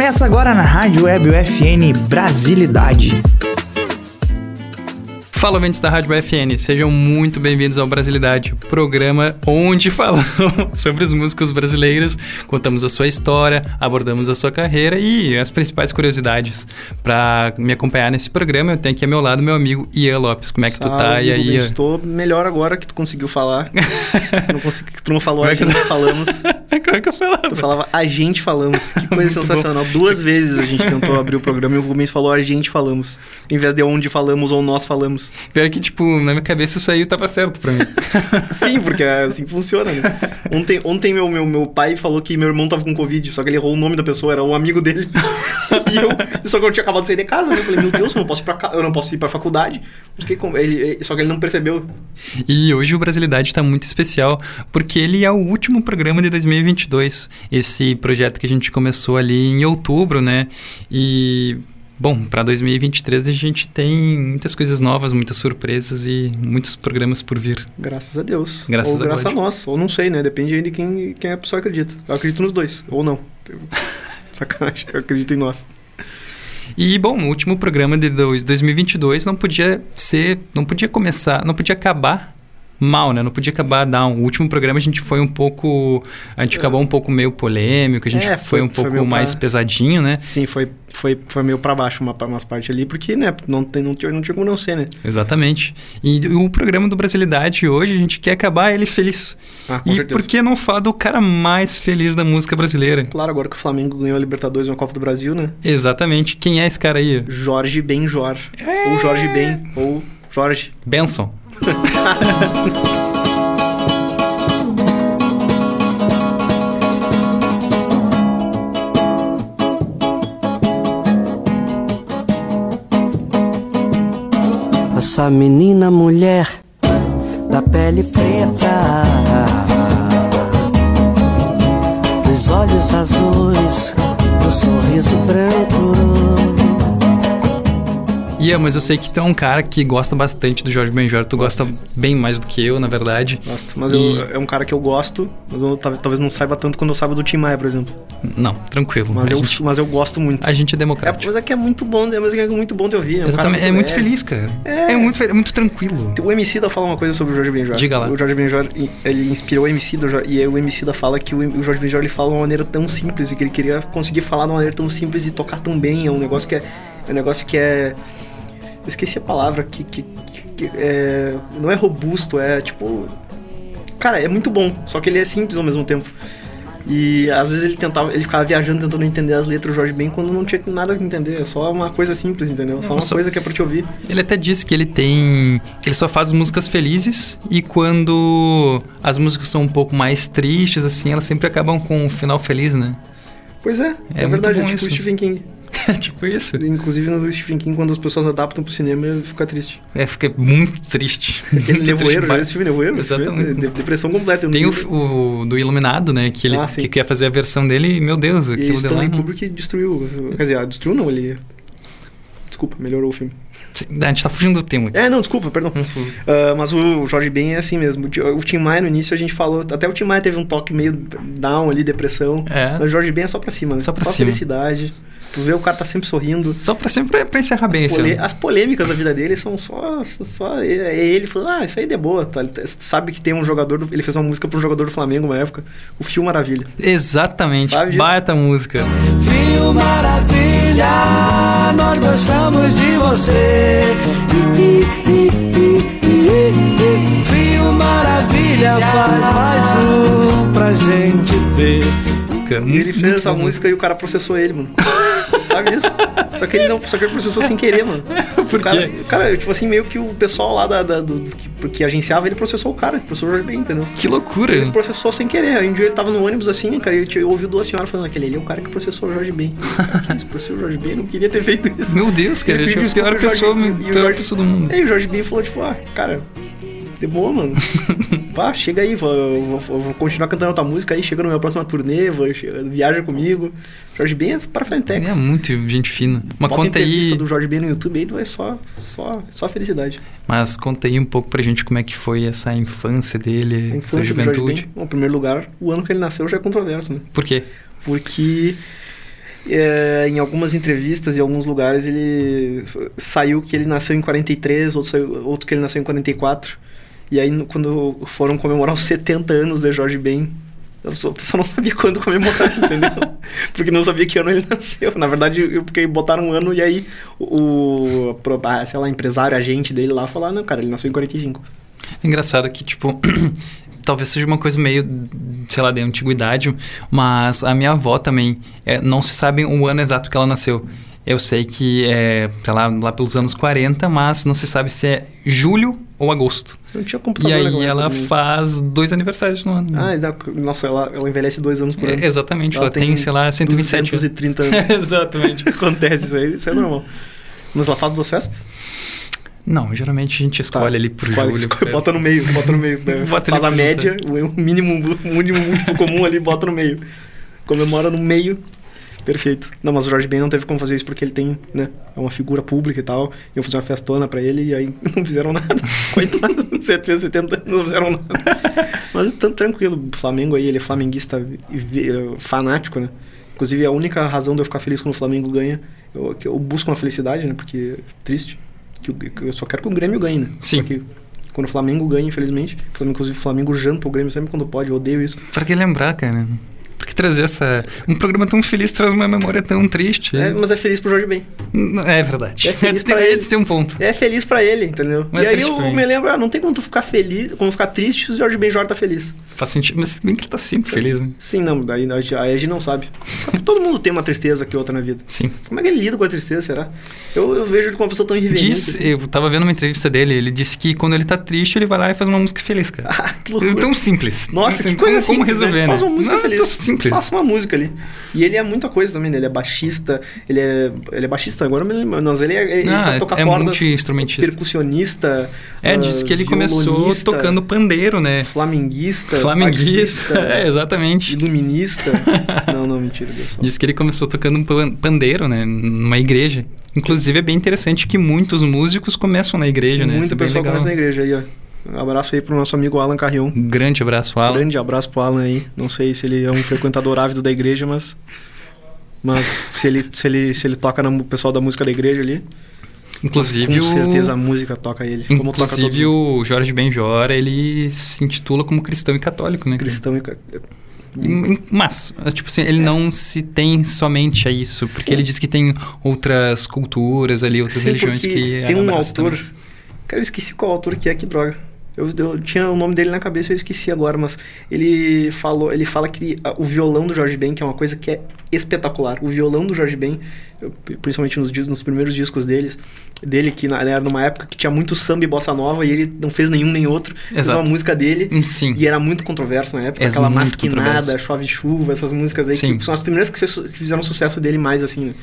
Começa agora na Rádio Web UFN Brasilidade. Fala, ouvintes da Rádio FN, sejam muito bem-vindos ao Brasilidade, programa onde falamos sobre os músicos brasileiros, contamos a sua história, abordamos a sua carreira e as principais curiosidades. Para me acompanhar nesse programa, eu tenho aqui ao meu lado meu amigo Ian Lopes. Como é que Salve, tu tá? E aí? Estou melhor agora que tu conseguiu falar. tu, não consegui, tu não falou Como a é que gente falamos. Como é que eu falava? Tu falava a gente falamos. Que coisa sensacional. Duas vezes a gente tentou abrir o programa e o Rubens falou a gente falamos. Em vez de onde falamos ou nós falamos. Pior que, tipo, na minha cabeça isso aí tava certo pra mim. Sim, porque é assim que funciona, né? Ontem, ontem meu, meu, meu pai falou que meu irmão tava com Covid, só que ele errou o nome da pessoa, era um amigo dele. e eu, só que eu tinha acabado de sair de casa, né? Eu falei, meu Deus, eu não posso ir pra, ca- eu não posso ir pra faculdade. Ele, só que ele não percebeu. E hoje o Brasilidade está muito especial, porque ele é o último programa de 2022. Esse projeto que a gente começou ali em outubro, né? E, bom, para 2023 a gente tem muitas coisas novas, muitas surpresas e muitos programas por vir. Graças a Deus. Graças ou a graças a, God. nós. Ou não sei, né? Depende aí de quem, quem a pessoa acredita. Eu acredito nos dois. Ou não. Sacanagem. Eu acredito em nós. E, bom, o último programa de dois- 2022 não podia ser, não podia começar, não podia acabar mal, né? Não podia acabar down. O último programa a gente foi um pouco, a gente acabou um pouco meio polêmico, a gente É, foi, foi- um foi pouco pra- mais pesadinho, né? Sim, foi, foi, foi meio pra baixo uma, umas partes ali, porque, né? Não, tem, não, tinha, não tinha como não ser, né? Exatamente. E o programa do Brasilidade hoje, a gente quer acabar ele feliz. Ah, com e certeza. por que não falar do cara mais feliz da música brasileira? Claro, agora que o Flamengo ganhou a Libertadores e uma Copa do Brasil, né? Exatamente. Quem é esse cara aí? Jorge Benjor. Ou Jorge Ben, ou Jorge. Benson. Essa menina mulher da pele preta, dos olhos azuis, do sorriso branco. Ian, mas eu sei que tu é um cara que gosta bastante do Jorge Benjor. Tu gosta bem mais do que eu, na verdade. Gosto. Mas E- eu, é um cara que eu gosto, mas eu tal- talvez não saiba tanto quando eu saiba do Tim Maia, por exemplo. Não, tranquilo. Mas, eu, gente, mas eu gosto muito. a gente é É, democrático. mas é que é muito bom, é mas é muito bom de ouvir. né? Um cara. É muito leve. feliz, cara. É. É, muito, é muito tranquilo. O MC da fala uma coisa sobre o Jorge Benjor. Diga lá. O Jorge Benjor, ele inspirou o MC da e aí o MC da fala que o, o Jorge Benjor ele fala de uma maneira tão simples e que ele queria conseguir falar de uma maneira tão simples e tocar tão bem. É um negócio que é, é um negócio que é eu esqueci a palavra que, que, que- é, não é robusto, é tipo cara, é muito bom, só que ele é simples ao mesmo tempo. E às vezes ele tentava, ele ficava viajando tentando entender as letras do Jorge Ben quando não tinha nada que entender, é só uma coisa simples, entendeu? Só uma coisa que é pra te ouvir. Ele até disse que ele tem. que ele só faz músicas felizes e quando as músicas são um pouco mais tristes, assim, elas sempre acabam com um final feliz, né? Pois é, É é, verdade, é tipo isso. Stephen King. tipo isso. Inclusive no Stephen King, quando as pessoas adaptam pro cinema, fica triste. É, fica muito triste. Aquele nevoeiro, pai. esse filme nevoeiro? filme Exatamente. é de- Depressão completa. Tem o, o do Iluminado, né? Que ele Ah, que quer fazer a versão dele e, meu Deus, E aquilo lá. Stanley não- Kubrick destruiu. Quer dizer, ah, destruiu não, ele... Desculpa, melhorou o filme. A gente tá fugindo do tema. É, não, desculpa, perdão. Ah, mas o Jorge Ben é assim mesmo. O Ti- O Tim Maia, no início, a gente falou... Até o Tim Maia teve um toque meio down ali, depressão. É. Mas o Jorge Ben é só pra cima, né? Só pra cima. felicidade. Tu vê o cara tá sempre sorrindo. Só pra sempre pra encerrar bem As, esse polê- ano. as polêmicas da vida dele são só, só é ele falando, ah, isso aí é de boa, tá? Ele sabe que tem um jogador, do- ele fez uma música pra um jogador do Flamengo uma época, o Fio Maravilha. Exatamente. Sabe disso? Baita música. Fio Maravilha, nós gostamos de você. Fio Maravilha, faz mais um pra gente ver. E ele fez essa música e o cara processou ele, mano. Sabe disso? Só que ele não, só que ele processou sem querer, mano. Por o cara, quê? o cara, tipo assim, meio que o pessoal lá da, da- do, que, que agenciava, ele processou o cara, processou o Jorge Ben, entendeu? Que loucura. Ele processou sem querer. Aí um dia ele tava no ônibus assim, cara, e eu ouvi duas senhoras falando, aquele ali é o cara que processou o Jorge Ben. Cara, que isso, processou o Jorge Ben? Não queria ter feito isso. Meu Deus, cara. Ele pediu pior pessoa, o pior pessoa do mundo. Aí o Jorge Ben falou, tipo, ah, cara, de boa, mano. Pá, chega aí, vou, vou- vou continuar cantando outra música aí, chega na minha próxima turnê, vou, viaja comigo. Jorge Ben é para Frentex. É muito gente fina. Mas Bota conta aí. do Jorge Ben no YouTube aí, tu vai só, só, só felicidade. Mas conta aí um pouco pra gente como é que foi essa infância dele, A infância juventude. Ben, bom, em primeiro lugar, o ano que ele nasceu já é controverso, né? Por quê? Porque é, em algumas entrevistas e alguns lugares ele saiu que ele nasceu em 43, outro, saiu, outro que ele nasceu em 44. E aí no- quando foram comemorar os 70 anos de Jorge Ben, eu só, só não sabia quando comemorar, entendeu? Porque não sabia que ano ele nasceu. Na verdade, eu, porque botaram um ano e aí o, ah, sei lá, empresário, agente dele lá falou, ah, não, cara, ele nasceu em 45. Engraçado que, tipo, talvez seja uma coisa meio, sei lá, de antiguidade, mas a minha avó também, é, não se sabe o ano exato que ela nasceu. Eu sei que é, sei lá, lá pelos anos 40, mas não se sabe se é julho ou agosto. Não tinha E computador aí naquela ela também. faz dois aniversários no ano. Ah, nossa, ela, ela envelhece dois anos por ano. É, exatamente, ela, tem, sei lá, 127 anos. 230 anos. exatamente. Acontece isso aí, isso é normal. Mas ela faz duas festas? Não, geralmente a gente escolhe ali por Tá. Escolhe, julho. escolhe, bota no meio, bota no meio. né? Bota Faz a média, o mínimo, o mínimo múltiplo comum ali, bota no meio. Comemora no meio. Perfeito. Não, mas o Jorge Ben não teve como fazer isso porque ele tem, né? É uma figura pública e tal. Iam fazer uma festona pra ele e aí não fizeram nada. Coitado, 70, 70 anos não fizeram nada. Mas é tão tranquilo. O Flamengo aí, ele é flamenguista ve- fanático, né? Inclusive, a única razão de eu ficar feliz quando o Flamengo ganha, eu, que eu busco uma felicidade, né? Porque é triste. Que eu, que eu só quero que o Grêmio ganhe, né? Sim. Só que quando o Flamengo ganha, infelizmente, o Flamengo, inclusive o Flamengo janta o Grêmio sempre quando pode, eu odeio isso. Pra que lembrar, cara? Por que trazer essa. Um programa tão feliz traz uma memória tão triste? É, mas é feliz pro Jorge Ben. É verdade. É feliz pra ele. tem um ponto. É feliz pra ele, entendeu? Mas e é aí eu me lembro, ah, não tem como tu ficar feliz, como ficar triste se o Jorge Ben Jorge tá feliz. Faz sentido. Mas bem que ele tá sempre feliz, né? Sim, não, daí a gente- aí a gente não sabe. Todo mundo tem uma tristeza que outra na vida. Sim. Como é que ele lida com a tristeza, será? Eu, eu vejo ele como uma pessoa tão irreverente. Diz, assim. eu tava vendo uma entrevista dele, ele disse que quando ele tá triste, ele vai lá e faz uma música feliz, cara. Ah, que loucura. Tão simples. Nossa, Tão que coisa como, como simples, resolver, né? né? Faz uma música Não, feliz. Simples. Faça uma música ali. E ele é muita coisa também, né? Ele é baixista, ele é, ele é baixista, agora mas ele, é, ele Ah, sabe tocar é cordas, multi-instrumentista. percussionista, É, ah, diz que ele começou violonista, tocando pandeiro, né? flamenguista, Flamenguista. É, exatamente. iluminista. não, não, mentira, Deus. Diz que ele começou tocando um pan- pandeiro, né? Numa igreja. Inclusive, é bem interessante que muitos músicos começam na igreja, né? Isso Muito é legal. começa na igreja aí, ó. Um abraço aí pro nosso amigo Alan Carrion. Grande abraço, Alan. Grande abraço pro Alan aí. Não sei se ele é um frequentador ávido da igreja, mas. Mas se ele, se ele, se ele toca no pessoal da música da igreja ali, Inclusive, com certeza a música toca ele. Toca Inclusive, os o Jorge Benjora, ele se intitula como cristão e católico, né? cristão e. ca- E- Mas, tipo assim, ele não se tem somente a isso, porque É. Sim. ele diz que tem outras culturas ali, outras Sim, religiões que tem um autor. também. Cara, eu esqueci qual autor que é, que droga. Eu, eu tinha o nome dele na cabeça, eu esqueci agora, mas ele falou, ele fala que o violão do Jorge Ben, que é uma coisa que é espetacular. O violão do Jorge Ben, eu- principalmente nos, nos primeiros discos deles, dele que na- era numa época que tinha muito samba e bossa nova e ele não fez nenhum nem outro. Fez Exato. uma música dele Hum, Sim. e era muito controverso na época, É aquela masquinada, chove chuva, essas músicas aí Sim. que são as primeiras que, fez- que fizeram sucesso dele mais assim, né?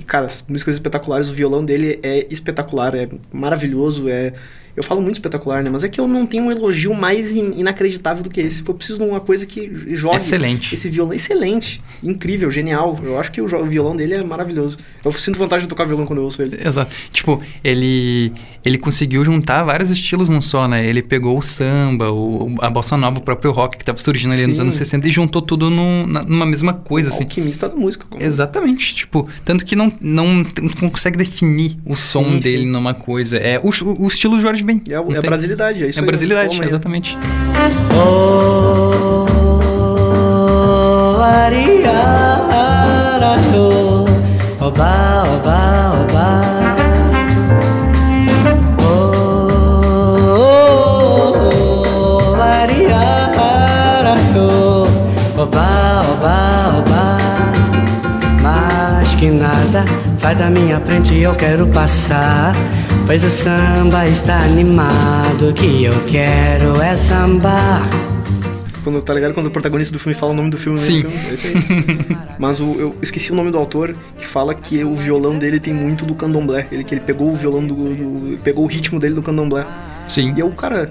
E, cara, as músicas espetaculares, o violão dele é espetacular, é maravilhoso, é... Eu falo muito espetacular, né? Mas é que eu não tenho um elogio mais in- inacreditável do que esse. Eu preciso de uma coisa que jogue Excelente. esse violão. Excelente, incrível, genial. Eu acho que o, o violão dele é maravilhoso. Eu sinto vontade de tocar violão quando eu ouço ele. Exato. Tipo, ele, ele conseguiu juntar vários estilos num só, né? Ele pegou o samba, o, a bossa nova, o próprio rock que tava surgindo ali nos Sim. anos 60 e juntou tudo num- na- numa mesma coisa, assim. Alquimista da música. como- Exatamente, tipo, tanto que não, não, não consegue definir o som Sim, dele sim. numa coisa. É o, o estilo Jorge É, o- não é tem? brasilidade, é isso É aí. brasilidade, aí. exatamente. Oh, ariarato, oba, oba, oba. Oh, ariarato, oba, oba, oba. Mais que nada, sai da minha frente, eu quero passar. Pois o samba está animado, o que eu quero é sambar. Quando, tá ligado? Quando o protagonista do filme fala o nome do filme, no meio Sim. filme, é isso aí. Mas o- eu esqueci o nome do autor que fala que o violão dele tem muito do candomblé. Ele, que ele pegou o violão do, do- pegou o ritmo dele do candomblé. Sim. E eu, cara.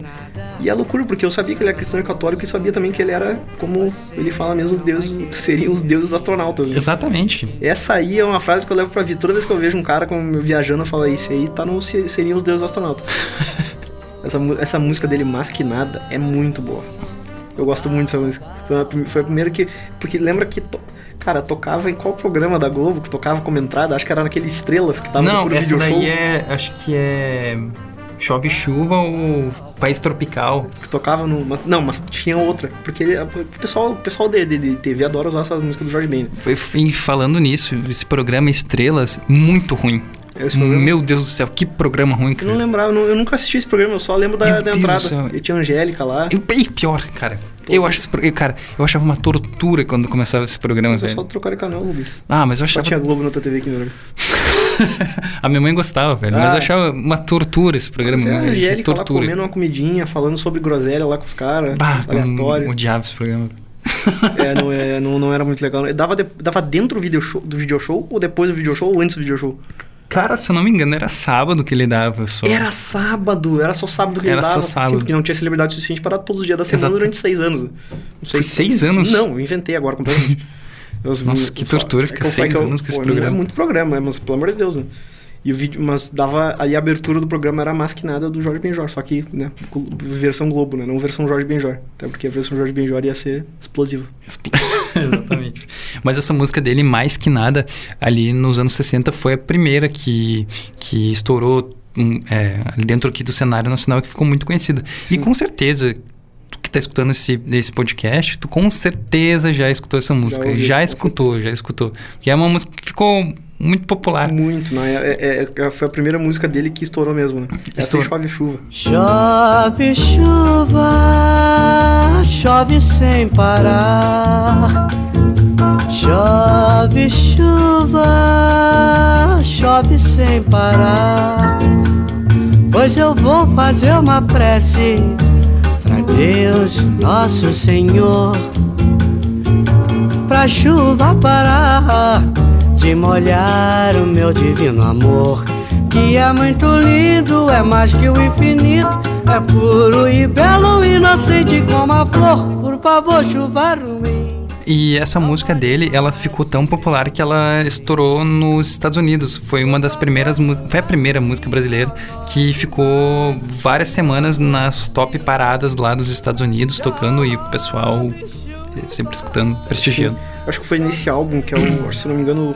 E é loucura, porque eu sabia que ele era cristão e católico e sabia também que ele era, como ele fala mesmo, Deus, seriam os deuses astronautas. né? Exatamente. Essa aí é uma frase que eu levo pra vida. Toda vez que eu vejo um cara como viajando, eu falo, isso aí tá no, se- seriam os deuses astronautas. essa, essa música dele, Masquinada, é muito boa. Eu gosto muito dessa música. Foi a, primeira que. Porque lembra que. to- Cara, tocava em qual programa da Globo que tocava como entrada? Acho que era naquele Estrelas que tava Não, no essa Video daí Show. é. Acho que é. Chove chuva ou País Tropical. Que tocava no. Não, mas tinha outra. Porque ele- o pessoal, o pessoal de, de, de TV adora usar essas músicas do Jorge Ben. E falando nisso, esse programa Estrelas, muito ruim. Programa. Meu Deus do céu, que programa ruim, Eu cara. não lembrava, eu, eu nunca assisti esse programa, eu só lembro da, Meu da Deus entrada. E tinha a Angélica lá. E pior, cara. Eu acho esse eu, cara, eu achava uma tortura quando começava esse programa, Mas é velho. só trocar de canal, Rubens. Ah, mas eu Só achava. tinha Globo na tua TV aqui Brasil. A minha mãe gostava, velho. Mas Ah. eu achava uma tortura esse programa. A né? Angélica lá tortura. comendo uma comidinha, falando sobre groselha lá com os caras. Aleatório. eu odiava esse programa. É, não, é, não, não era muito legal. Dava, de- dava dentro do video, show, do video show, ou depois do video show, ou antes do video show? Cara, se eu não me engano, era sábado que ele dava só. Era sábado, era só sábado que Era ele só dava. sábado. Sim, porque não tinha celebridade suficiente para todos os dias da semana Exato. durante seis anos. Não Foi seis anos? Não, eu inventei agora completamente. Eu- Nossa, que tortura que falei seis que eu- anos com esse pô, programa. É muito programa, né? mas pelo amor de Deus, né? E o vídeo, mas dava. Aí a abertura do programa era a masquinada do Jorge Benjor, só que, né? Versão Globo, né? Não versão Jorge Benjor. Até porque a versão Jorge Benjor ia ser explosiva. Expl- Exatamente. Mas essa música dele, mais que nada, ali nos anos 60, foi a primeira que, que estourou hum, é, dentro aqui do cenário nacional que ficou muito conhecida. E com certeza, que tá escutando esse, esse podcast, tu com certeza já escutou essa música. ouvi, Já, escutou, certeza. já escutou. Que é uma música que ficou muito popular. Muito, né? É, é- é- foi a primeira música dele que estourou mesmo, né? Essa Estourou. chove chuva. Chove chuva, chove sem parar. Chove chuva, chove sem parar. Pois eu vou fazer uma prece Deus, nosso Senhor, pra chuva parar de molhar o meu divino amor. Que é muito lindo, é mais que o infinito, é puro e belo, inocente como a flor. Por favor, chuva ruim. E essa música dele, ela ficou tão popular que ela estourou nos Estados Unidos. Foi uma das primeiras músicas, foi a primeira música brasileira que ficou várias semanas nas top paradas lá dos Estados Unidos, tocando e o pessoal sempre escutando, prestigiando. Acho que foi nesse álbum que é o. se não me engano.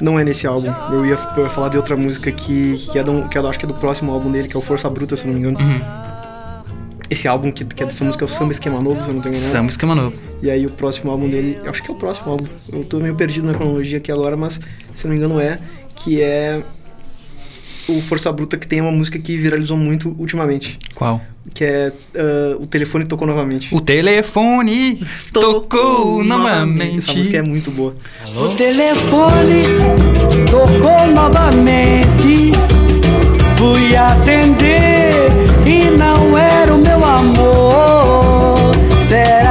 Não é nesse álbum. Eu ia, eu ia falar de outra música que, que, é do, que é do- acho que é do próximo álbum dele, que é o Força Bruta, se não me engano. Uhum. Esse álbum que, que é dessa música é o Samba Esquema Novo, se eu não tenho enganado. Samba Esquema Novo. E aí o próximo álbum dele, eu acho que é o próximo álbum. Eu tô meio perdido na cronologia aqui agora, mas se não me engano é, que é o Força Bruta que tem uma música que viralizou muito ultimamente, Qual? que é ah, O Telefone Tocou Novamente. O telefone tocou novamente. Essa música é muito boa. O telefone tocou novamente. Fui atender e não era o meu amor. Será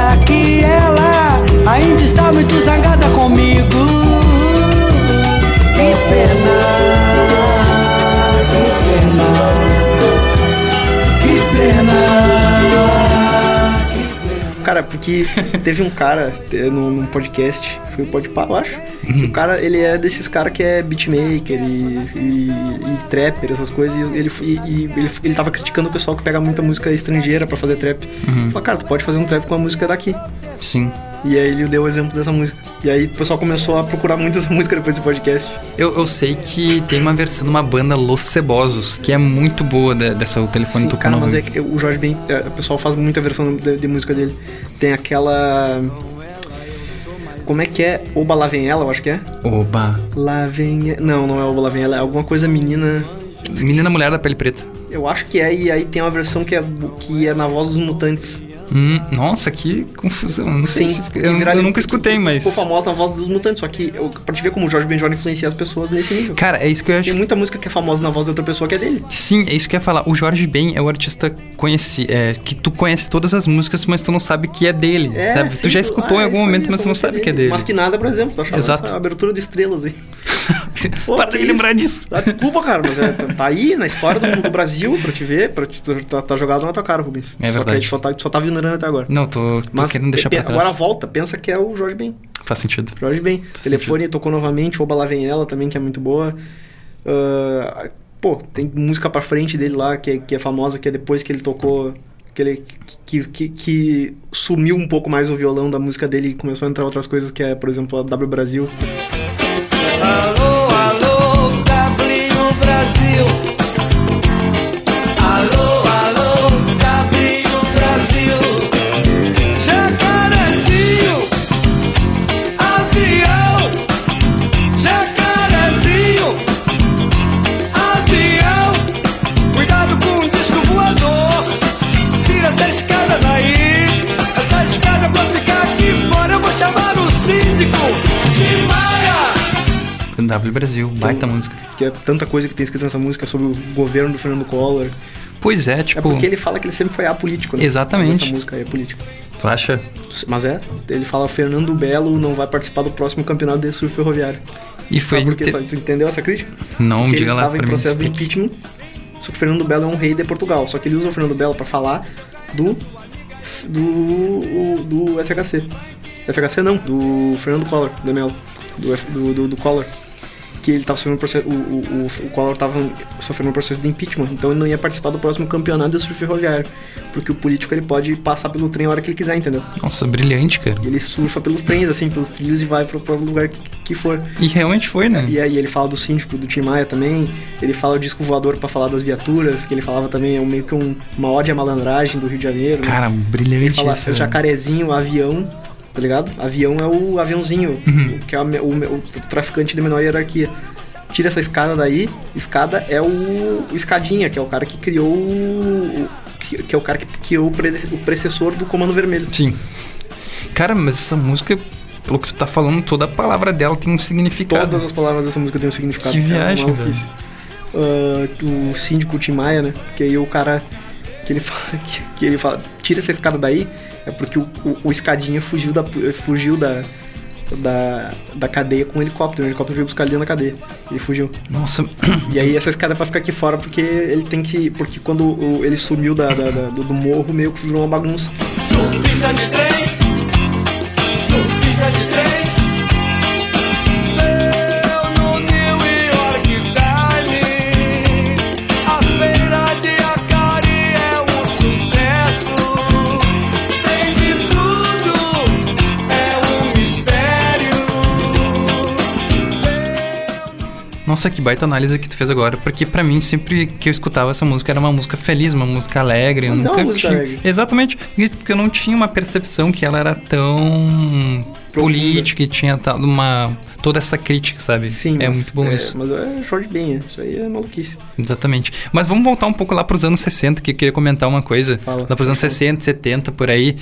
Cara, porque teve um cara num, podcast, foi o Podpah, eu acho. Uhum. o cara, ele é desses caras que é beatmaker e, e, e trapper, essas coisas. E ele, e, ele, ele tava criticando o pessoal que pega muita música estrangeira pra fazer trap. Uhum. Falou, cara, tu pode fazer um trap com a música daqui. Sim. E aí ele deu o exemplo dessa música. E aí o pessoal começou a procurar muito essa música depois desse podcast. Eu, eu sei que tem uma versão de uma banda Los Cebosos, que é muito boa de- dessa O Telefone Sim, cara, mas é que o Jorge Ben, é, o pessoal faz muita versão de, de música dele. Tem aquela. Como é que é? Oba lá vem ela, eu acho que é. Oba. Lá vem. Não, não é Oba lá vem ela, é alguma coisa menina. Menina Mulher da Pele Preta. Eu acho que é, e aí tem uma versão que é, que é na voz dos mutantes. Hum, nossa, que confusão. Não sei se... que Eu, eu nunca escutei, que mas... Ficou famosa na voz dos mutantes, só que eu, pra te ver como o Jorge Benjor influencia as pessoas nesse nível. Cara, é isso que eu acho... Tem muita música que é famosa na voz de outra pessoa que é dele. Sim, é isso que eu ia falar. O Jorge Ben é o artista conheci, é, que tu conhece todas as músicas, mas tu não sabe que é dele, É, sabe? Tu sim, já escutou ah, em é algum aí, momento, mas essa tu não sabe que é dele. Mas que nada, por exemplo, tu achava Exato. essa abertura de estrelas aí. Pô, Para de me lembrar isso? disso. Ah, desculpa, cara, mas é, tá, tá aí na história do, do Brasil pra te ver, pra te, tá, tá jogado na tua cara, Rubens. É Só que a verdade. gente só tá, só tá ignorando até agora. Não, tô, tô Mas querendo deixar pra trás. agora volta, pensa que é o Jorge Ben. Faz sentido. Jorge Ben. Telefone tocou novamente, Oba Lá Vem Ela também, que é muito boa. Ah, pô, tem música pra frente dele lá, que é, que é famosa, que é depois que ele tocou. que ele que, que, que sumiu um pouco mais o violão da música dele e começou a entrar outras coisas que é, por exemplo, a W Brasil. Brasil. W Brasil, baita música. Que é tanta coisa que tem escrito nessa música sobre o governo do Fernando Collor. Pois é, É tipo. porque ele fala que ele sempre foi apolítico, né? Exatamente. Mas essa música é política. Tu acha? Mas é, ele fala Fernando Belo não vai participar do próximo campeonato de surf ferroviário. E foi. Sabe por quê? Sabe- Tu entendeu essa crítica? Não, Porque diga ele lá tava pra em processo de impeachment, só que o Fernando Belo é um rei de Portugal. Só que ele usa o Fernando Belo pra falar do do do FHC. FHC não, do Fernando Collor, de Mello, do, do, do, do Collor. Que ele tava sofrendo um processo, o, o, o, o Collor tava sofrendo um processo de impeachment, então ele não ia participar do próximo campeonato de surf ferroviário. Porque o político ele pode passar pelo trem a hora que ele quiser, entendeu? Nossa, brilhante, cara. E ele surfa pelos trens, assim, pelos trilhos e vai pro, pro lugar que, que for. E realmente foi, né? E aí ele fala do síndico do Tim Maia também, ele fala o disco voador pra falar das viaturas, que ele falava também, é um, meio que um, uma ode à malandragem do Rio de Janeiro. né? Cara, ele brilhante fala isso. jacarezinho, avião, tá ligado? Avião é o aviãozinho, Uhum. que é o, o- o traficante de menor hierarquia. Tira essa escada daí, escada é o, o escadinha, que é o cara que criou o. que, que é o cara que criou o, precessor do Comando Vermelho. Sim. Cara, mas essa música, pelo que tu tá falando, toda a palavra dela tem um significado. Todas as palavras dessa música têm um significado. Que é viagem, maluquice. Ah, o síndico Tim Maia, né? Que aí o cara. Que ele fala. Que, que ele fala. Tira essa escada daí. É porque o, o, o escadinha fugiu da. Fugiu da. Da, da cadeia com o helicóptero. O helicóptero veio buscar ele da cadeia. Ele fugiu. Nossa, E aí essa escada é pra ficar aqui fora porque ele tem que. Porque quando o- ele sumiu da, da- da- do, do morro, meio que virou uma bagunça. Surfista de trem, nossa, que baita análise que tu fez agora, porque pra mim sempre que eu escutava essa música era uma música feliz, uma música alegre, eu Mas é uma nunca música tinha. alegre. Exatamente, porque eu não tinha uma percepção que ela era tão política e tinha uma toda essa crítica, sabe? Sim, é muito bom é, isso. Mas é Jorge Ben, isso aí é maluquice. Exatamente. Mas vamos voltar um pouco lá pros anos 60, que eu queria comentar uma coisa. Fala. lá pros anos 60, 70, por aí.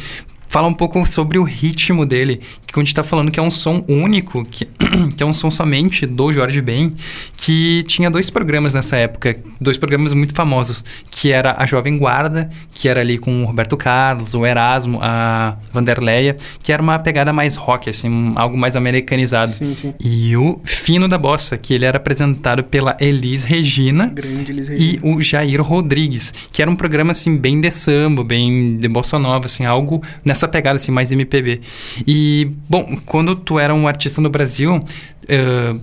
Fala um pouco sobre o ritmo dele, que quando a gente tá falando que é um som único, que, que é um som somente do Jorge Ben, que tinha dois programas nessa época, dois programas muito famosos, que era a Jovem Guarda, que era ali com o Roberto Carlos, o Erasmo, a Vanderleia, que era uma pegada mais rock, assim, algo mais americanizado. Sim, sim. E o Fino da Bossa, que ele era apresentado pela Elis Regina, Grande Elis e Regina. o Jair Rodrigues, que era um programa assim bem de samba, bem de bossa nova, assim, algo nessa pegada assim mais MPB. E bom, quando tu era um artista no Brasil, eh,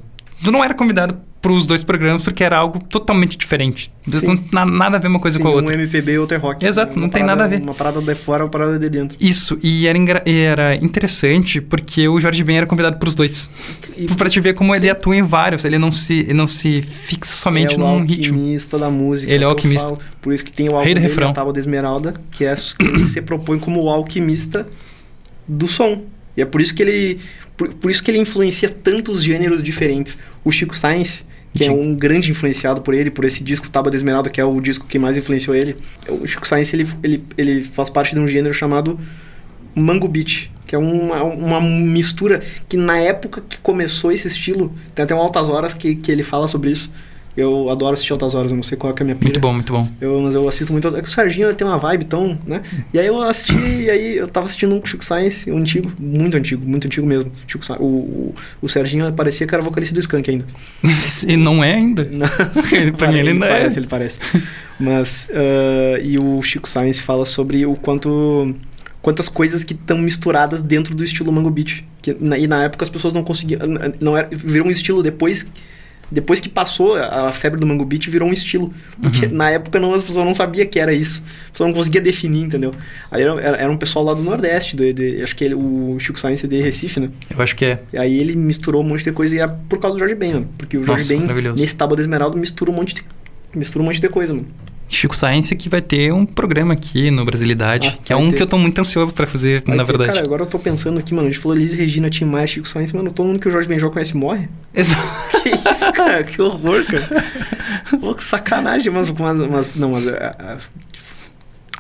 tu não era convidado para os dois programas porque era algo totalmente diferente. Sim. Não tem nada a ver uma coisa Sim, com a um outra. MPB e outro é rock. Exato, não tem parada- nada a ver. Uma parada de fora, uma parada de dentro. Isso, e era, era interessante porque o Jorge Ben era convidado para os dois. Pra te ver como ele Sim. atua em vários, ele não se, ele não se fixa somente é o num ritmo. alquimista da música. Ele é o alquimista. falo. Por isso que tem o Rei álbum do dele, refrão. Tábua de Esmeralda, que é que ele se propõe como o alquimista do som. E é por isso que ele por, por isso que ele influencia tantos gêneros diferentes. O Chico Sainz, que é um grande influenciado por ele, por esse disco Tábua de Esmeralda, que é o disco que mais influenciou ele. O Chico Sainz, ele, ele, ele faz parte de um gênero chamado Mango Beat, que é uma, uma mistura que na época que começou esse estilo, tem até um Altas Horas que, que ele fala sobre isso. Eu adoro assistir Altas Horas, eu não sei qual é, é a minha pira. Muito bom, muito bom. Eu, mas eu assisto muito. É que o Serginho tem uma vibe tão, né? E aí eu assisti, e aí eu tava assistindo um Chico Science, um antigo, muito antigo, muito antigo mesmo. Chico Sci- o, o, o Serginho parecia que era vocalista do Skank ainda. e não é ainda. Não. Ele, pra mim ele ainda é. parece, ele parece. Mas, ah, e o Chico Science fala sobre o quanto. Quantas coisas que estão misturadas dentro do estilo Mango Beat. Que, na, e na época as pessoas não conseguiam. Não era, virou um estilo depois Depois que passou a a febre do Mango Beat, virou um estilo. Porque na época não, as pessoas não sabiam que era isso. As pessoas não conseguiam definir, entendeu? Aí era, era, um pessoal lá do Nordeste, do, de- acho que ele, o Chico Science é de Recife, né? Eu acho que é. E aí ele misturou um monte de coisa e é por causa do Jorge Ben, mano. Porque o Jorge Nossa, Ben, nesse Tábua da Esmeralda, mistura um monte de, mistura um monte de coisa, mano. Chico Science que vai ter um programa aqui no Brasilidade, Ah, que é um ter. que eu tô muito ansioso pra fazer, Vai na ter- verdade. Cara, agora eu tô pensando aqui, mano. A gente falou Liz Regina, Tim Maia, Chico Science, mano. Todo mundo que o Jorge Benjol conhece morre. Exa- Que isso, cara? Que horror, cara. Pô, que sacanagem, mas, mas, mas não, mas é, é,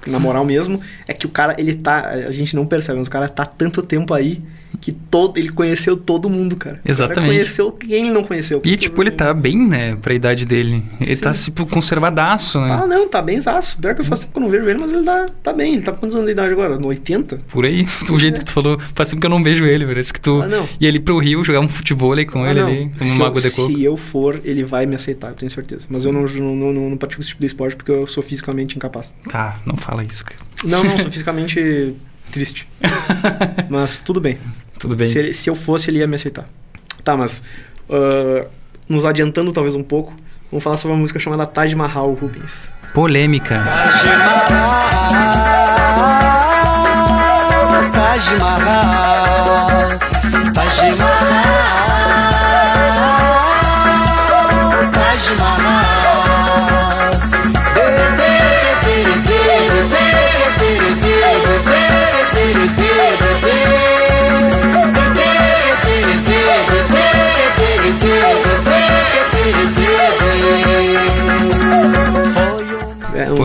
na moral mesmo, é que o cara, ele tá, a gente não percebe, mas o cara tá tanto tempo aí que todo, ele conheceu todo mundo, cara. O cara Exatamente. conheceu quem ele não conheceu. E, tipo, ele tá bem, né, pra idade dele. Ele Sim. tá, tipo, conservadaço, né? Ah, não, tá bem zaço. Pior que eu faço tempo que eu não vejo ele, mas ele tá, tá bem. Ele tá com quantos anos de idade agora? No 80? Por aí, do jeito que tu falou, faz tempo que eu não vejo ele, parece que tu Ah, não. ia ali pro Rio jogar um futebol com Ah, ele não. ali, numa eu- água de coco. Se eu for, ele vai me aceitar, eu tenho certeza. Mas eu não, não, não, não pratico esse tipo de esporte porque eu sou fisicamente incapaz. Tá, não fala isso, cara. Não, não, sou fisicamente triste. Mas tudo bem. Tudo bem. Se, ele- se eu fosse, ele ia me aceitar. Tá, mas. ah, nos adiantando talvez um pouco, vamos falar sobre uma música chamada Taj Mahal Rubens. Polêmica. Taj Mahal, Taj Mahal,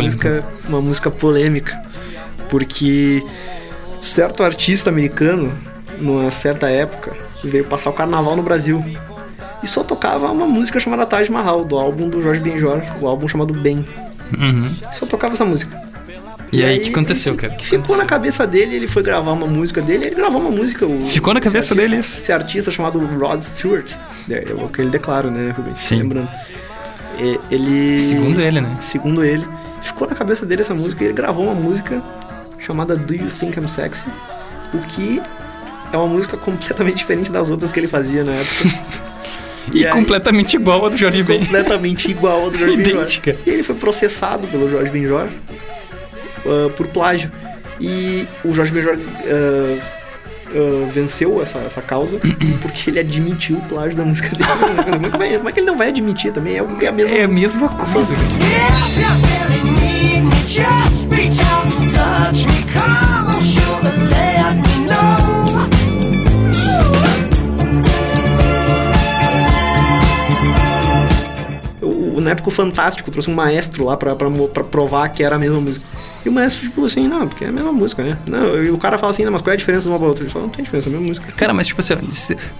Polêmica. música, uma música polêmica. Porque certo artista americano, numa certa época, veio passar o carnaval no Brasil. E só tocava uma música chamada Taj Mahal, do álbum do Jorge Benjor, o álbum chamado Ben. Uhum. Só tocava essa música. E, aí, o que aconteceu, cara? Que ficou na cabeça dele, ele foi gravar uma música dele, ele gravou uma música. o- Ficou na cabeça artista- dele isso. Esse artista chamado Rod Stewart. É, é o que ele declara, né, Rubens? Sim. Lembrando. Ele. Segundo ele, né? Segundo ele, ficou na cabeça dele essa música e ele gravou uma música chamada Do You Think I'm Sexy? O que é uma música completamente diferente das outras que ele fazia na época. E, aí- completamente igual ao do Jorge Ben. completamente igual ao do Jorge Benjor. Idêntica. E ele foi processado pelo Jorge Benjor ah, por plágio. E o Jorge Benjor ah, ah, venceu essa, essa causa porque ele admitiu o plágio da música dele. Como é, como é que ele não vai admitir também? É, é a mesma É a mesma coisa. If na época o Fantástico trouxe um maestro lá pra, pra, pra provar que era a mesma música. E o maestro, tipo assim, não, porque é a mesma música, né? Não, e o cara fala assim, não, mas qual é a diferença de uma pra outra? Ele fala, não tem diferença, é a mesma música. Cara, mas tipo assim,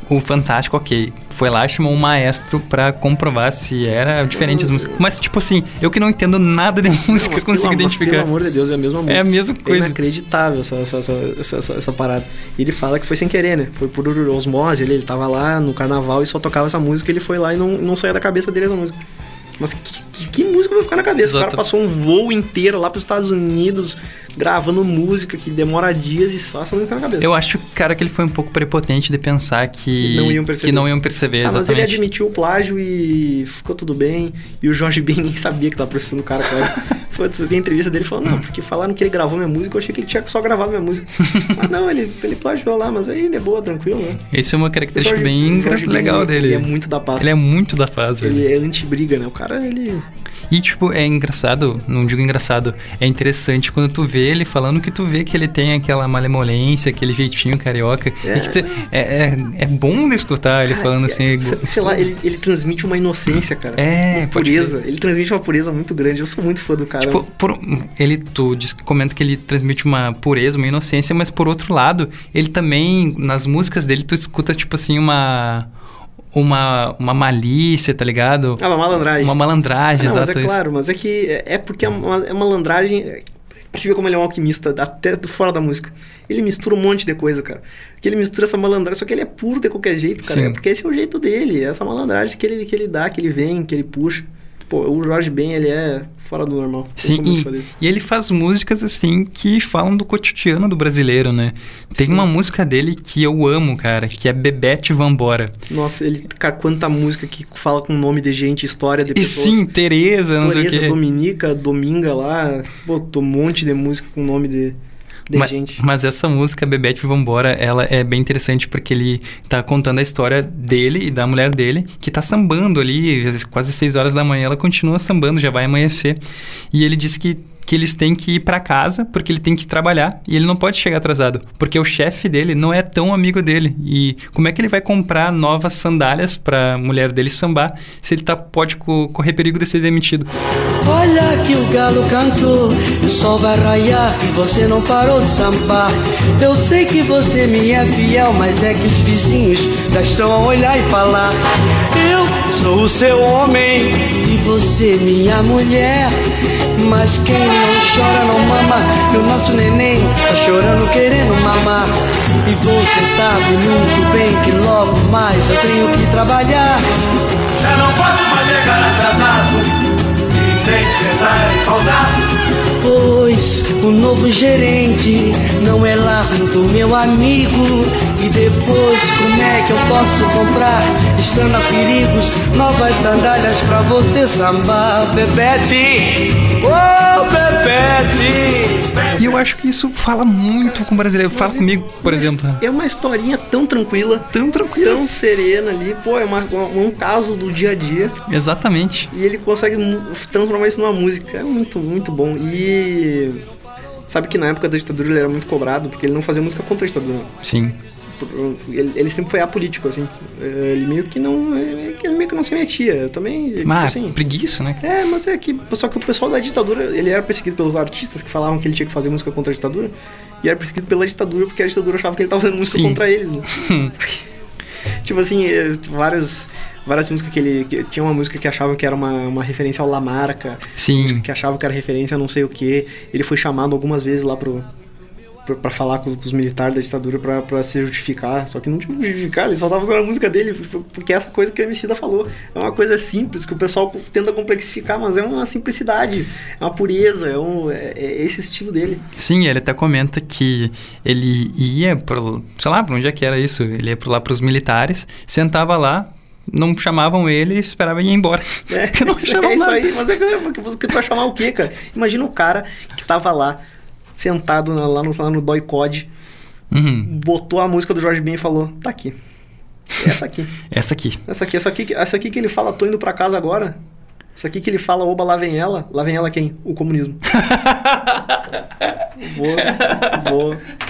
o Fantástico, ok, foi lá, chamou um maestro pra comprovar se era diferente as músicas. Mas, tipo assim, eu que não entendo nada de música, Não, mas consigo pelo, mas identificar. Pelo amor de Deus, é a mesma música. É a mesma É coisa. inacreditável essa, essa, essa, essa, essa- essa parada. E ele fala que foi sem querer, né? Foi por osmose, ele, ele tava lá no carnaval e só tocava essa música, ele foi lá e não, não saía da cabeça dele essa música. Mas que, que, que música vai ficar na cabeça? O Exato. cara passou um voo inteiro lá pros Estados Unidos, gravando música que demora dias e só essa música na cabeça. Eu acho, cara, que ele foi um pouco prepotente de pensar que, Que não iam perceber. que não iam perceber, Ah, mas ele admitiu o plágio e ficou tudo bem. E o Jorge Ben nem sabia que tava processando o cara, cara. Foi a entrevista dele e falou, não, porque falaram que ele gravou minha música, eu achei que ele tinha só gravado minha música. mas não, ele, ele plagiou lá, mas aí de boa, tranquilo, né? Esse é uma O característica Jorge- bem o Jorge Ben, legal dele. Ele é muito da paz. Ele é muito da paz, velho. Ele é anti-briga, né? O cara, ele... E, tipo, é engraçado, não digo engraçado, é interessante quando tu vê ele falando que tu vê que ele tem aquela malemolência, aquele jeitinho carioca. É. Que tu- é, é, é bom de escutar ele falando assim. sei, sei lá, ele, ele transmite uma inocência, cara. É, uma pureza. Ele transmite uma pureza muito grande. Eu sou muito fã do cara. Tipo, por, ele, tu diz, comenta que ele transmite uma pureza, uma inocência, mas por outro lado, ele também, nas músicas dele, tu escuta, tipo assim, uma. Uma, uma malícia, tá ligado? Ah, uma malandragem. Uma malandragem, Não, mas exato. é isso. claro, mas é que é, é porque é uma, é malandragem. é- Pra gente ver como ele é um alquimista, até do fora da música. Ele mistura um monte de coisa, cara. Que ele mistura essa malandragem, só que ele é puro de qualquer jeito, cara. É porque esse é o jeito dele, é essa malandragem que ele, que ele dá, que ele vem, que ele puxa. Pô, o Jorge Ben, ele é fora do normal. Sim, e, e ele faz músicas assim que falam do cotidiano do brasileiro, né? Tem uma música dele que eu amo, cara, que é Bebete Vambora. Nossa, ele, cara, quanta música que fala com nome de gente, história de E pessoas. sim, Tereza, não sei o Tereza, quê. Dominica, Dominga lá, botou um monte de música com nome de, de Ma- gente. Mas essa música, Bebete Vambora, ela é bem interessante porque ele tá contando a história dele e da mulher dele, que tá sambando ali, quase 6 horas da manhã, ela continua sambando, já vai amanhecer. E ele diz que, que eles têm que ir pra casa porque ele tem que trabalhar e ele não pode chegar atrasado, porque o chefe dele não é tão amigo dele. E como é que ele vai comprar novas sandálias pra mulher dele sambar se ele tá, pode co- correr perigo de ser demitido? Olha que o galo cantou, o sol vai raiar e você não parou de sambar. Eu sei que você me é fiel, mas é que os vizinhos já estão a olhar e falar. Eu sou o seu homem você minha mulher. Mas quem não chora não mama, e o nosso neném tá chorando querendo mamar. E você sabe muito bem que logo mais eu tenho que trabalhar. Já não posso mais chegar atrasado E nem pensar em faltar O novo gerente não é lá do meu amigo. E depois, como é que eu posso comprar, estando a perigos, novas sandálias pra você sambar, Bebete? Oh, Bebete! E eu acho que isso fala muito com o brasileiro. Fala comigo, por exemplo. É uma historinha tão tranquila, Tão tranquilo. tão serena ali. Pô, é uma- uma- um caso do dia a dia. Exatamente. E ele consegue transformar isso numa música. É muito, muito bom. E. Sabe que na época da ditadura ele era muito cobrado, porque ele não fazia música contra a ditadura. Sim. Ele, ele sempre foi apolítico, assim. Ele meio que não. Ele meio que não se metia. Eu também. tipo Mas assim, preguiça, né? É, mas é que. Só que o pessoal da ditadura, ele era perseguido pelos artistas que falavam que ele tinha que fazer música contra a ditadura. E era perseguido pela ditadura porque a ditadura achava que ele tava fazendo música Sim. contra eles, né? tipo assim, eh, vários. Várias músicas que ele. que- tinha uma música que achava que era uma, uma referência ao Lamarca. Sim. Que achava que era referência a não sei o que. Ele foi chamado algumas vezes lá pro. Pra falar com, com os militares da ditadura pra, pra se justificar. Só que não tinha como justificar, ele só tava usando a música dele, porque é essa coisa que o MC da falou. É uma coisa simples, que o pessoal tenta complexificar, mas é uma simplicidade, é uma pureza, é, um, é, é esse estilo dele. Sim, ele até comenta que ele ia pro, sei lá, pra onde é que era isso? Ele ia pro- lá pros militares, sentava lá, não chamavam ele e esperava ir embora. É, não chamavam é isso aí, mas é que porque tu vai chamar o quê, cara? Imagina o cara que tava lá, sentado na- lá no, lá no Dói Code, Uhum. botou a música do Jorge Ben e falou: tá aqui. Essa aqui. Essa aqui. Essa aqui, essa aqui, que- essa aqui que ele fala, tô indo pra casa agora. Isso aqui que ele fala, oba, lá vem ela. Lá vem ela quem? O comunismo. vou,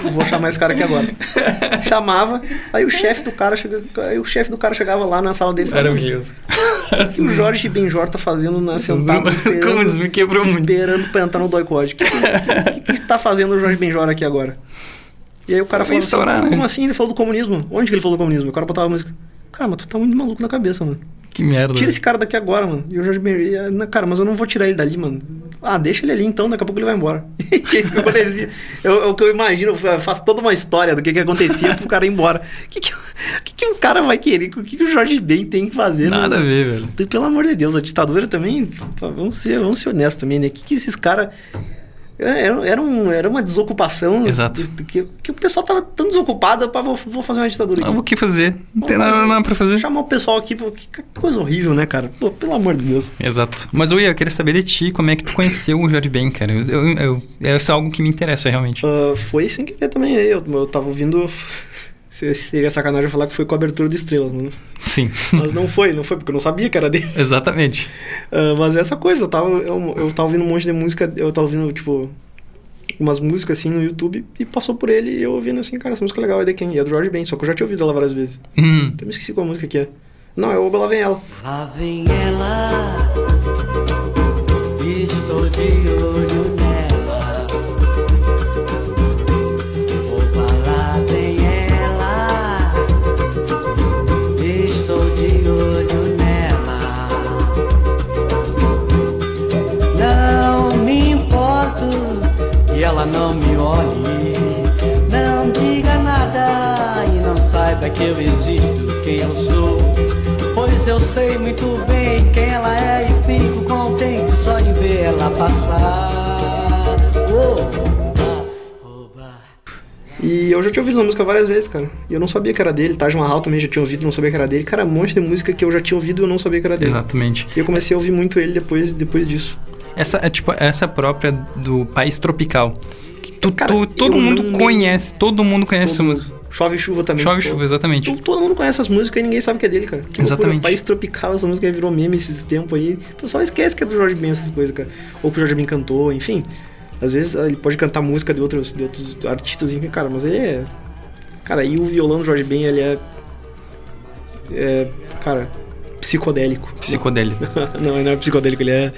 vou, vou chamar esse cara aqui agora. Chamava, aí o chefe do cara chega, aí o chefe do cara chegava lá na sala dele falava, Maravilhoso. O que o Jorge Benjor tá fazendo na esperando, Como isso me quebrou muito. esperando pra entrar no Doicode? O que, que, que, que tá fazendo o Jorge Benjor aqui agora? E aí o cara falou estourar, assim, né? como assim? Ele falou do comunismo. Onde que ele falou do comunismo? O cara botava a música. Cara, mas tu tá muito maluco na cabeça, mano. Que merda. Tira esse cara daqui agora, mano. E o Jorge Ben, e, ah, cara, mas eu não vou tirar ele dali, mano. Ah, deixa ele ali então, daqui a pouco ele vai embora. é isso que acontecia. É o é o que eu imagino, eu faço toda uma história do que, que acontecia pro cara ir embora. O que, que, o que, que o cara vai querer? O que, que o Jorge Ben tem que fazer? Nada a no- ver, velho. Pelo amor de Deus, a ditadura também. Vamos ser, vamos ser honestos também, né? O que, que esses caras. Era, era, um, era uma desocupação. Exato. Que, que o pessoal tava tão desocupado, pá, vou, vou fazer uma ditadura aqui. Ah, o que fazer? Não tem nada, nada pra fazer. Chamar o pessoal aqui, pô, que coisa horrível, né, cara? Pô, pelo amor de Deus. Exato. Mas, Oi, eu queria saber de ti, como é que tu conheceu o Jorge Ben, cara? Eu, eu, eu, isso é algo que me interessa, realmente. Ah, foi sem querer também. Eu, eu tava ouvindo. Se- Seria sacanagem eu falar que foi com a abertura do Estrelas, mano. Sim. Mas não foi, não foi, porque eu não sabia que era dele. Exatamente. Ah, mas essa coisa, eu tava, eu, eu tava ouvindo um monte de música, eu tava ouvindo, tipo, umas músicas assim no YouTube e passou por ele e eu ouvindo assim, cara, essa música é legal, é de quem? E é do Jorge Ben, só que eu já tinha ouvido ela várias vezes. Hum. Até me esqueci qual música que é. Não, é Oba Lá Vem Ela. Lá vem ela, estou de olho ela não me olhe. Não diga nada e não saiba que eu existo, quem eu sou. Pois eu sei muito bem quem ela é e fico com passar. Oba, oba. E eu já tinha ouvido essa música várias vezes, cara. E eu não sabia que era dele. Taj Mahal também já tinha ouvido, não sabia que era dele. Cara, um monte de música que eu já tinha ouvido e eu não sabia que era dele. Exatamente. E eu comecei a ouvir muito ele depois, depois disso. Essa é tipo essa própria do país tropical. Que tu, Cara, tu- todo mundo não- conhece, todo mundo conhece essa Todo música. mundo. Chove e chuva também. Chove e chuva, exatamente. Todo, todo mundo conhece as músicas e ninguém sabe que é dele, cara. Que loucura. Exatamente. País tropical, essa música virou meme esses tempos aí. O pessoal esquece que é do Jorge Ben essas coisas, cara. Ou que o Jorge Ben cantou, enfim. Às vezes ah, ele pode cantar música de outros, de outros artistas, enfim, cara, mas ele é. Cara, e o violão do Jorge Ben, ele é. É. Cara, psicodélico. Psicodélico. não, ele não é psicodélico, ele é.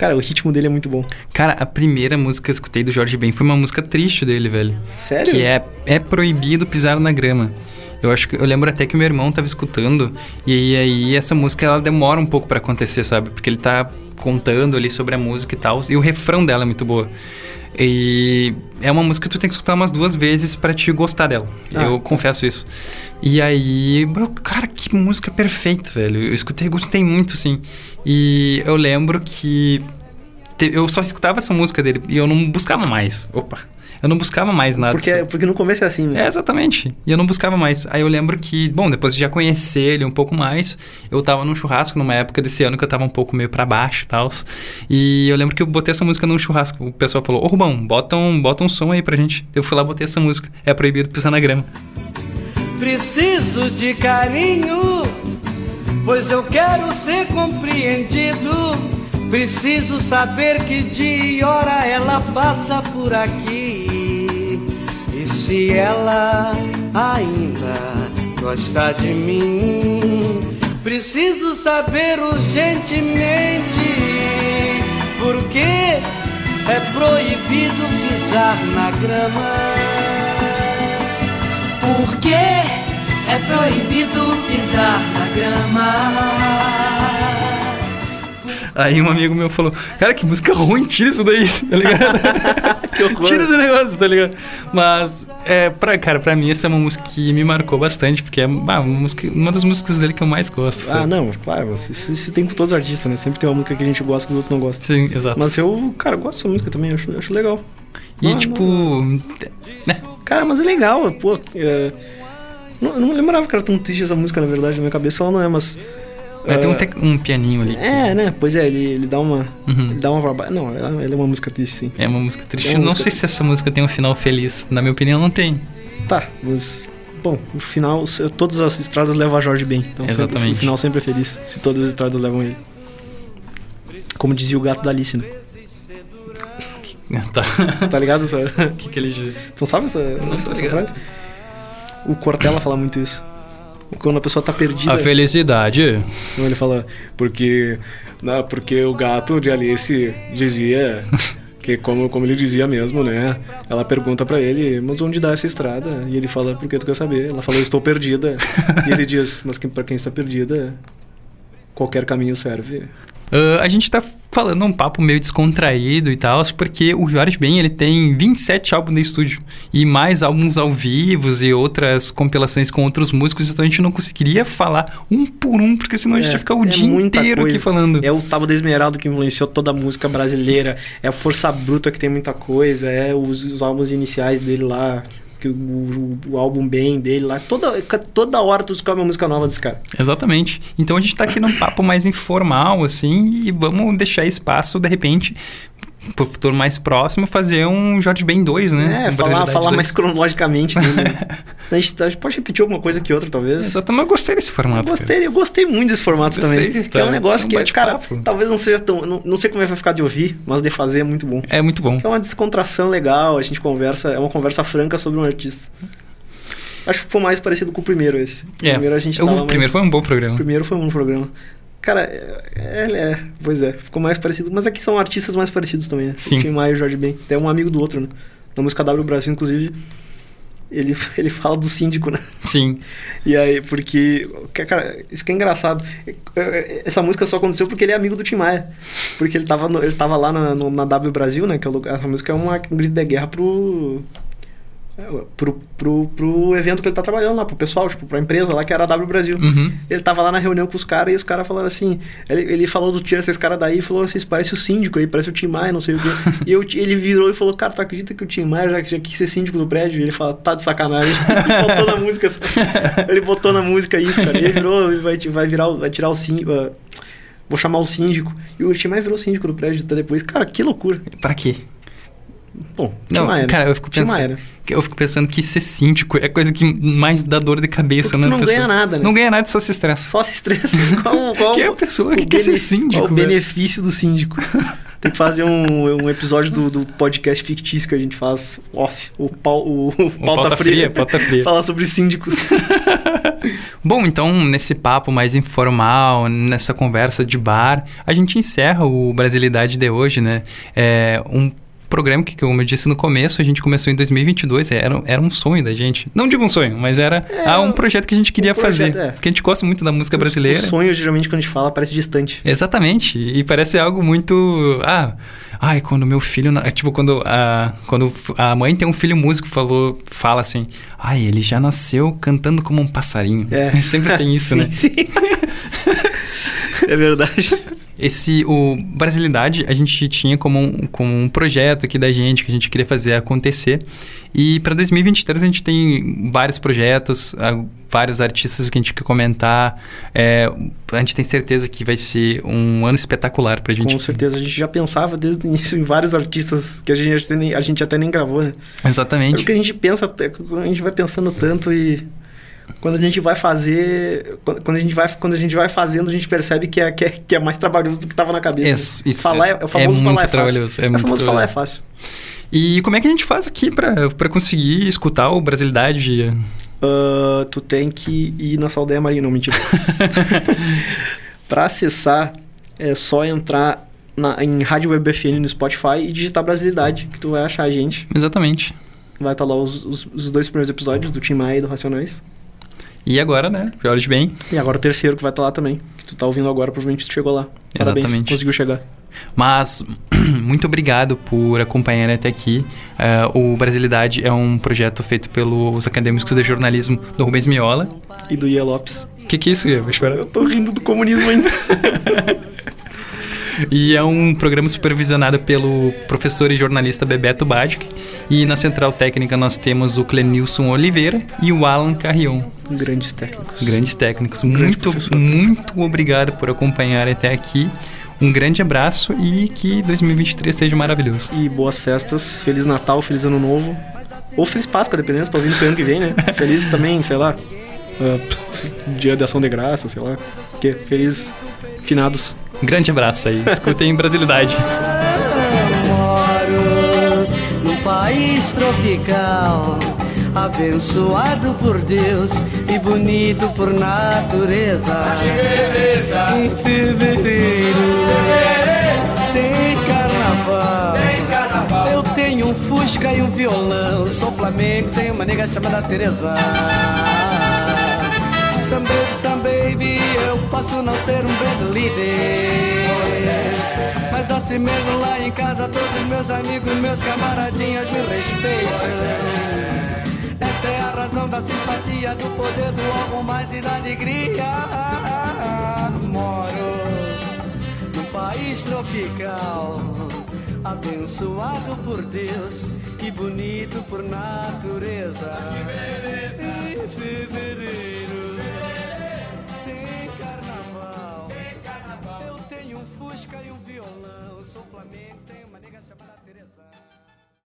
Cara, o ritmo dele é muito bom. Cara, a primeira música que eu escutei do Jorge Ben foi uma música triste dele, velho. Sério? Que é, é proibido pisar na grama. Eu acho que eu lembro até que o meu irmão tava escutando e aí essa música ela demora um pouco pra acontecer, sabe? Porque ele tá contando ali sobre a música e tal, e o refrão dela é muito boa. E é uma música que tu tem que escutar umas duas vezes pra te gostar dela. Ah, eu tá. confesso isso. E aí, meu, cara, que música perfeita, velho. Eu escutei, gostei muito, assim. E eu lembro que te- eu só escutava essa música dele e eu não buscava mais. Opa. Eu não buscava mais nada. Porque, sabe? porque no começo é assim, né? É, exatamente. E eu não buscava mais. Aí eu lembro que, bom, depois de já conhecer ele um pouco mais, eu tava num churrasco numa época desse ano que eu tava um pouco meio pra baixo e tal. E eu lembro que eu botei essa música num churrasco. O pessoal falou: Ô Rubão, bota um, bota um som aí pra gente. Eu fui lá botei essa música. É proibido pisar na grama. Preciso de carinho, pois eu quero ser compreendido. Preciso saber que dia e hora ela passa por aqui. Se ela ainda gosta de mim, preciso saber urgentemente porque é proibido pisar na grama. Porque é proibido pisar na grama. Aí um amigo meu falou: Cara, que música ruim, tira isso daí, tá ligado? Que horror. tira esse negócio, tá ligado? Mas, é, pra, cara, pra mim essa é uma música que me marcou bastante, porque é uma, música, uma das músicas dele que eu mais gosto. Ah, sabe? não, claro, isso, isso- tem com todos os artistas, né? Sempre tem uma música que a gente gosta que os outros não gostam. Sim, exato. Mas eu, cara, gosto dessa música também, eu acho, eu acho legal. e Não, tipo. né? Cara, mas é legal, pô. é, não- eu não lembrava que era tão triste essa música, na verdade, na minha cabeça ela não é, mas. É, tem um, é, tec- um pianinho ali. que- É, né? Pois é, ele, ele dá uma. Uhum. Ele dá uma Não, ela é uma música triste, sim. É uma música triste. É Eu uma não música sei se essa música tem um final feliz. Na minha opinião, não tem. Tá, mas. Bom, no final, todas as estradas levam a Jorge bem. Então sempre- Exatamente. o final sempre é feliz, se todas as estradas levam ele. Como dizia o gato da Alice, né? Tá. Tá ligado? Essa... O que, que ele diz? Não sabe essa, Não essa, essa frase? O Cortella fala muito isso. Quando a pessoa tá perdida. A felicidade. Então ele fala, porque, não, porque o gato de Alice dizia que, como, como ele dizia mesmo, né? Ela pergunta pra ele, mas onde dá essa estrada? E ele fala, por que tu quer saber? Ela fala, eu estou perdida. e ele diz, mas que, pra quem está perdida, qualquer caminho serve. Ah, a gente tá falando um papo meio descontraído e tal, porque o Jorge Ben ele tem 27 álbuns de estúdio e mais álbuns ao vivo e outras compilações com outros músicos, então a gente não conseguiria falar um por um, porque senão a gente É, ia ficar o é dia inteiro aqui coisa. falando. É o Tavo da Esmeralda que influenciou toda a música brasileira. É a Força Bruta que tem muita coisa. É os, os álbuns iniciais dele lá. Que o, o- o álbum bem dele lá. Toda, toda hora tu descobre uma música nova desse cara. Exatamente. Então a gente tá aqui num papo mais informal, assim, e vamos deixar espaço, de repente, pro futuro mais próximo, fazer um Jorge Ben 2, né? É, Um falar, falar 2. mais cronologicamente dele. a, gente, a gente pode repetir alguma coisa que outra, talvez. Exatamente, eu gostei desse Eu formato. cara. gostei, eu gostei muito desse formato Gostei, também. Tá. é um negócio Um que, cara, talvez não seja tão. Não, não sei como é que vai ficar de ouvir, mas de fazer é muito bom. É muito bom. É uma descontração legal, a gente conversa, é uma conversa franca sobre um artista. Acho que foi mais parecido com o primeiro esse. O É, primeiro a gente o mais- primeiro foi um bom programa. O primeiro foi um programa. Cara, é, é, pois é, ficou mais parecido. Mas aqui são artistas mais parecidos também, né? Sim. O Tim Maia e o Jorge Ben. Até um amigo do outro, né? Na música W Brasil, inclusive, ele, ele fala do síndico, né? Sim. E aí, porque. que- Cara, isso que é engraçado. É, é, Essa música só aconteceu porque ele é amigo do Tim Maia. Porque ele tava, no- ele tava lá na, no- na W Brasil, né? Que é essa música é uma, um grito de guerra pro. Pro, pro, pro evento que ele tá trabalhando lá, pro pessoal, tipo, pra empresa lá, que era a W Brasil. Uhum. Ele tava lá na reunião com os caras e os caras falaram assim. Ele, ele falou do tira esses caras daí e falou assim: "Isso parece o síndico aí, parece o Tim Maia, não sei o quê. e eu, ele virou e falou: Cara, tu acredita que o Tim Maia já, já quis ser síndico do prédio? E ele fala: Tá de sacanagem. ele botou na música. Ele botou na música isso, cara. E ele virou, vai, vai virar, vai tirar o síndico. Vou chamar o síndico. E o Tim Maia virou síndico do prédio até depois. Cara, que loucura. Pra quê? Bom, Não, cara, eu fico pensando. Eu fico pensando que ser síndico é coisa que mais dá dor de cabeça, né? não pessoa? ganha nada, né? Não ganha nada, só se estressa. Só se estressa. Qual, qual, Que é a pessoa que quer ser síndico, Qual o velho? benefício do síndico? Tem que fazer um, um episódio do, do podcast fictício que a gente faz off. O, pau, o, o pauta, pauta fria. fria, pauta fria. Falar sobre síndicos. Bom, então, nesse papo mais informal, nessa conversa de bar, a gente encerra o Brasilidade de hoje, né? É um programa que, como eu disse no começo, a gente começou em 2022, era, era um sonho da gente. Não digo um sonho, mas era ah, um projeto que a gente queria um projeto, fazer. é. Porque a gente gosta muito da música brasileira. Os sonhos, geralmente, quando a gente fala, parece distante. Exatamente. E parece algo muito. Ah, ai, quando meu filho. Tipo, quando a, quando a mãe tem um filho músico, falou, fala assim: ai, ele já nasceu cantando como um passarinho. É. Sempre tem isso, sim, né? Sim. é verdade. Esse, o Brasilidade, a gente tinha como um, como um projeto aqui da gente que a gente queria fazer acontecer. E para 2023 a gente tem vários projetos, ah, vários artistas que a gente quer comentar. É, a gente tem certeza que vai ser um ano espetacular pra gente. Com certeza. A gente já pensava desde o início em vários artistas que a gente, até nem- a gente até nem gravou, né? É Exatamente. o que a gente pensa, a gente vai pensando tanto e quando a gente vai fazer, quando a gente vai, quando a gente vai fazendo, a gente percebe que é, que é, que é mais trabalhoso do que estava na cabeça. Isso, isso falar é, é- é o famoso é falar muito é fácil. trabalhoso, é muito famoso falar é fácil. E como é que a gente faz aqui pra pra conseguir escutar o Brasilidade? Ah, tu tem que ir na Saldanha Marinha, não, mentira. Para acessar, é só entrar na, em Rádio Web FN no Spotify e digitar Brasilidade, que tu vai achar a gente. Exatamente. Vai estar lá os, os, os dois primeiros episódios do Tim Maia e do Racionais. E agora, né? Pior de bem. E agora o terceiro que vai estar lá também. Que tu tá ouvindo agora, provavelmente tu chegou lá. Parabéns, Exatamente. conseguiu chegar. Mas muito obrigado por acompanhar até aqui. Eh, o Brasilidade é um projeto feito pelos acadêmicos de jornalismo do Rubens Miola. E do Ia Lopes. O que, que é isso, esperar. Eu tô rindo do comunismo ainda. E é um programa supervisionado pelo professor e jornalista Bebeto Badic. E na central técnica nós temos o Clenilson Oliveira e o Alan Carrion. Grandes técnicos. Grandes técnicos. grande muito, professor. muito obrigado por acompanhar até aqui. Um grande abraço e que 2023 seja maravilhoso. E boas festas. Feliz Natal, Feliz Ano Novo. Ou Feliz Páscoa, dependendo se tá ouvindo isso ano que vem, né? Feliz também, sei lá. ah, dia de ação de graça, sei lá. Que? Feliz finados. Grande abraço aí. Escutem Brasilidade. moro num país tropical, abençoado por Deus e bonito por natureza. Em fevereiro tem carnaval. Eu tenho um fusca e um violão. Sou flamengo, tenho uma nega chamada Teresa. Some baby, some baby, eu posso não ser um band líder. Mas assim mesmo lá em casa, todos meus amigos, meus camaradinhas me respeitam. Essa é a razão da simpatia, do poder do algo mais e da alegria. Moro num país tropical, abençoado por Deus e bonito por natureza. Flamengo